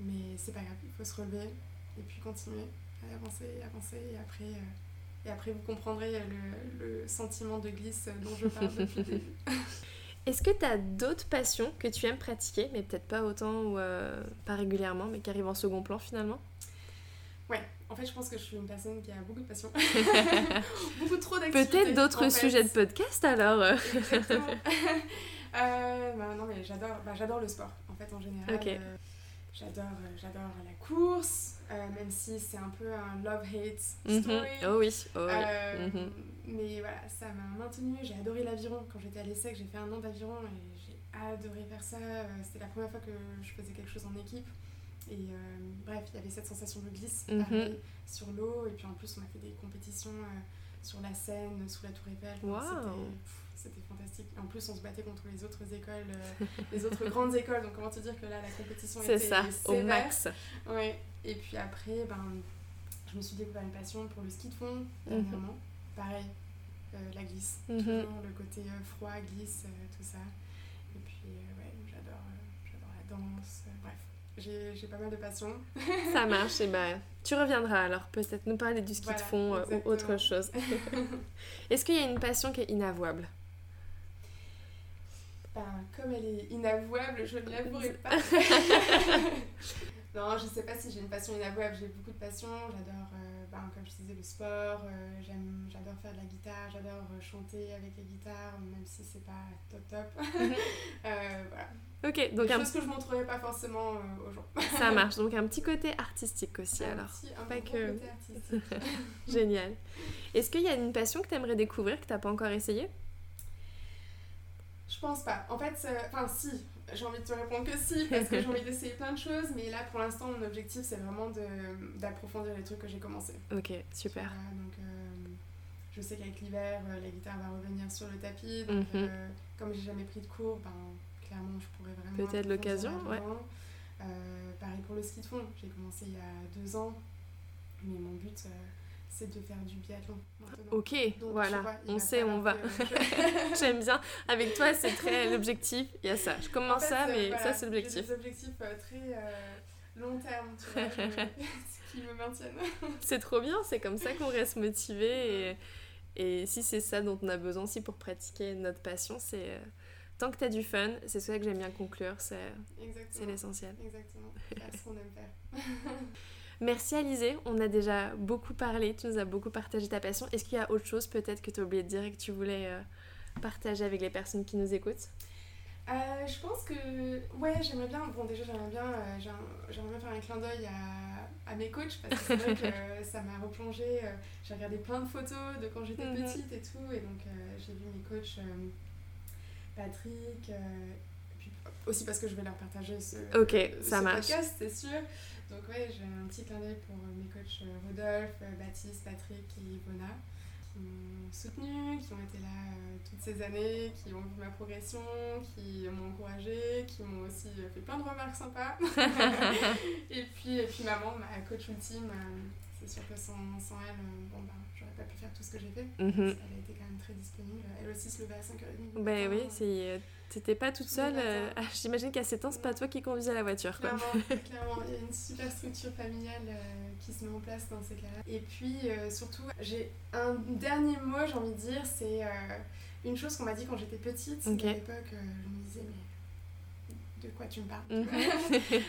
mais c'est pas grave, il faut se relever et puis continuer à avancer, avancer et après, euh, et après vous comprendrez le, le, sentiment de glisse dont je parle depuis le début.
Est-ce que tu as d'autres passions que tu aimes pratiquer, mais peut-être pas autant ou euh, pas régulièrement, mais qui arrivent en second plan finalement?
Ouais, en fait, je pense que je suis une personne qui a beaucoup de passion. beaucoup trop d'activités.
Peut-être d'autres sujets de podcast alors
Exactement. euh, bah, non, mais j'adore bah, le sport, en fait, en général. Ok. J'adore, euh, j'adore la course, euh, même si c'est un peu un love-hate mhm. story.
Oh oui, oh
euh, mhm. Mais voilà, ça m'a maintenue. J'ai adoré l'aviron. Quand j'étais à l'ESSEC, j'ai fait un an d'aviron et j'ai adoré faire ça. C'était la première fois que je faisais quelque chose en équipe. Et bref, il y avait cette sensation de glisse mhm. sur l'eau. Et puis en plus, on a fait des compétitions sur la Seine, sous la Tour Eiffel. C'était fantastique. En plus, on se battait contre les autres écoles, euh, les autres grandes écoles. Donc, comment te dire que là, la compétition était ça, au max. Ouais. Et puis après, ben, je me suis découvert une passion pour le ski de fond, dernièrement. Pareil, euh, la glisse. Mhm. Toujours le côté euh, froid, glisse, tout ça. Et puis, ouais, j'adore j'adore la danse. bref, j'ai pas mal de passion.
ça marche. Et ben, tu reviendras alors peut-être nous parler du ski de fond ou autre chose. Est-ce qu'il y a une passion qui est inavouable?
Ben, comme elle est inavouable, je ne l'avouerai pas. non, je sais pas si j'ai une passion inavouable, j'ai beaucoup de passion. J'adore, euh, ben, comme je disais, le sport, euh, j'aime, j'adore faire de la guitare, j'adore euh, chanter avec la guitare, même si c'est pas top top. voilà.
Ok,
donc Des un... choses que je montrerai pas forcément aux gens.
Ça marche, donc un petit côté artistique aussi
un
alors.
Petit, un pas que... côté artistique.
Génial. Est-ce qu'il y a une passion que tu aimerais découvrir que tu n'as pas encore essayé?
Je pense pas. En fait, enfin si, j'ai envie de te répondre que si, parce que j'ai envie d'essayer plein de choses, mais là pour l'instant mon objectif c'est vraiment d'approfondir les trucs que j'ai commencé.
Ok, super.
donc euh, je sais qu'avec l'hiver, euh, la guitare va revenir sur le tapis, donc mhm. euh, comme j'ai jamais pris de cours, ben clairement, je pourrais vraiment.
Peut-être l'occasion, ouais.
pareil pour le ski de fond, j'ai commencé il y a deux ans, mais mon but c'est de faire du biathlon maintenant.
Ok, voilà, on sait, on va. J'aime bien. Avec toi, c'est très l'objectif. Il y a ça. Je commence ça, mais ça, c'est l'objectif.
des objectifs très long terme, tu vois, qui me maintiennent.
c'est trop bien, c'est comme ça qu'on reste motivé. Et, et si c'est ça dont on a besoin aussi pour pratiquer notre passion, c'est. Euh, tant que tu as du fun, c'est ça que j'aime bien conclure, c'est l'essentiel.
Exactement, c'est ce qu'on aime faire.
Merci Alizé, on a déjà beaucoup parlé, tu nous as beaucoup partagé ta passion. Est-ce qu'il y a autre chose peut-être que tu as oublié de dire et que tu voulais euh, partager avec les personnes qui nous écoutent?
Euh, je pense que, ouais, j'aimerais bien, bon déjà j'aimerais bien, euh, j'aimerais bien faire un clin d'œil à, à, mes coachs parce que c'est vrai que ça m'a replongé, euh, j'ai regardé plein de photos de quand j'étais mhm. petite et tout, et donc j'ai vu mes coachs Patrick, puis aussi parce que je vais leur partager ce,
Ok, ça marche.
podcast, c'est sûr. Donc ouais, j'ai un petit clin d'œil pour mes coachs Rodolphe, Baptiste, Patrick et Ivona qui m'ont soutenu, qui ont été là euh, toutes ces années, qui ont vu ma progression, qui m'ont encouragé, qui m'ont aussi euh, fait plein de remarques sympas. et, puis, et puis maman, ma coach ultime, euh, c'est sûr que sans, sans elle, bon, bah, j'aurais pas pu faire tout ce que j'ai fait. Mhm. Elle a été quand même très disponible. Elle aussi se levait à 5h30.
Ben oui, c'est T'étais pas toute seule. Euh, ah, j'imagine qu'à 7 ans, c'est pas toi qui conduisais la voiture.
Quoi. Clairement, clairement. Il y a une super structure familiale euh, qui se met en place dans ces cas-là. Et puis, euh, surtout, j'ai un dernier mot, j'ai envie de dire, c'est une chose qu'on m'a dit quand j'étais petite. À l'époque, je me disais, mais de quoi tu me parles mhm.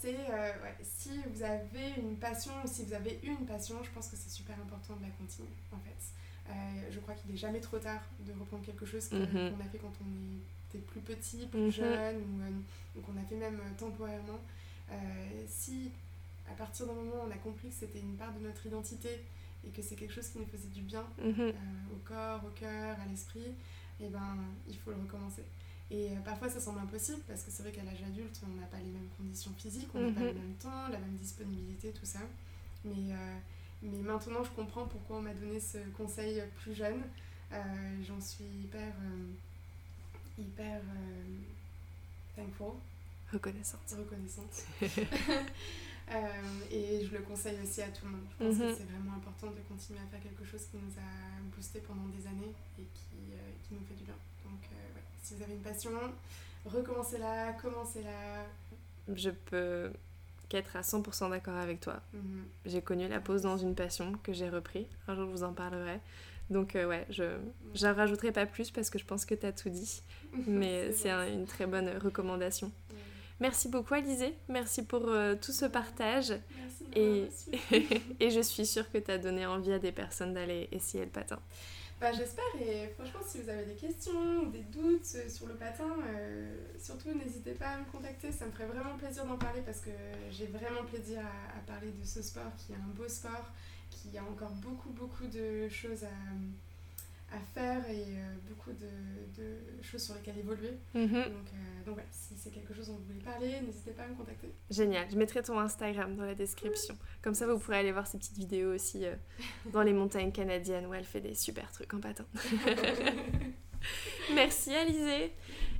C'est ouais, si vous avez une passion ou si vous avez une passion, je pense que c'est super important de la continuer en fait. je crois qu'il n'est jamais trop tard de reprendre quelque chose mhm. qu'on a fait quand on est plus petit, plus mhm. jeune, ou, qu'on a fait même euh, temporairement, euh, si à partir d'un moment on a compris que c'était une part de notre identité et que c'est quelque chose qui nous faisait du bien euh, au corps, au cœur, à l'esprit, et eh ben il faut le recommencer. Et parfois ça semble impossible parce que c'est vrai qu'à l'âge adulte on n'a pas les mêmes conditions physiques, on n'a pas mhm. le même temps, la même disponibilité, tout ça. Mais, mais maintenant je comprends pourquoi on m'a donné ce conseil plus jeune. J'en suis hyper hyper euh, thankful.
Reconnaissante.
Reconnaissante. Euh, et je le conseille aussi à tout le monde. Je pense que mhm. c'est vraiment important de continuer à faire quelque chose qui nous a boosté pendant des années et qui, euh, qui nous fait du bien. Donc, ouais, si vous avez une passion, recommencez-la, commencez-la.
Je peux qu'être à 100% d'accord avec toi. Mhm. J'ai connu la pause dans une passion que j'ai repris. Un jour, je vous en parlerai. Donc euh, ouais, je n'en rajouterai pas plus parce que je pense que tu as tout dit. Mais c'est une très bonne recommandation. Merci beaucoup Alizé, merci pour euh, tout ce partage.
Merci
et, et je suis sûre que tu as donné envie à des personnes d'aller essayer le patin.
Bah, J'espère et franchement si vous avez des questions ou des doutes sur le patin, euh, surtout n'hésitez pas à me contacter, ça me ferait vraiment plaisir d'en parler parce que j'ai vraiment plaisir à, parler de ce sport qui est un beau sport y a encore beaucoup, beaucoup de choses à, à faire et euh, beaucoup de, de, choses sur lesquelles évoluer. Mhm. Donc, euh, donc si c'est quelque chose dont vous voulez parler, n'hésitez pas à me contacter.
Génial, je mettrai ton Instagram dans la description. Comme ça, vous pourrez aller voir ces petites vidéos aussi euh, dans les montagnes canadiennes où elle fait des super trucs en patin. Merci Alizé.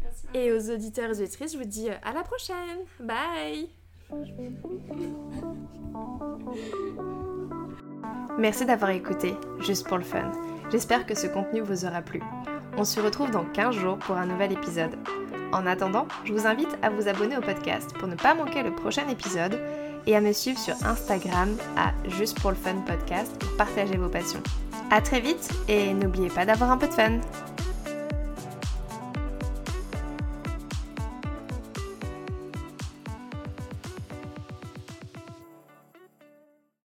Merci,
et aux auditeurs et auditrices, je vous dis à la prochaine. Bye. Merci d'avoir écouté, juste pour le fun. J'espère que ce contenu vous aura plu. On se retrouve dans 15 jours pour un nouvel épisode. En attendant, je vous invite à vous abonner au podcast pour ne pas manquer le prochain épisode et à me suivre sur Instagram à Juste pour le Fun Podcast pour partager vos passions. A très vite et n'oubliez pas d'avoir un peu de fun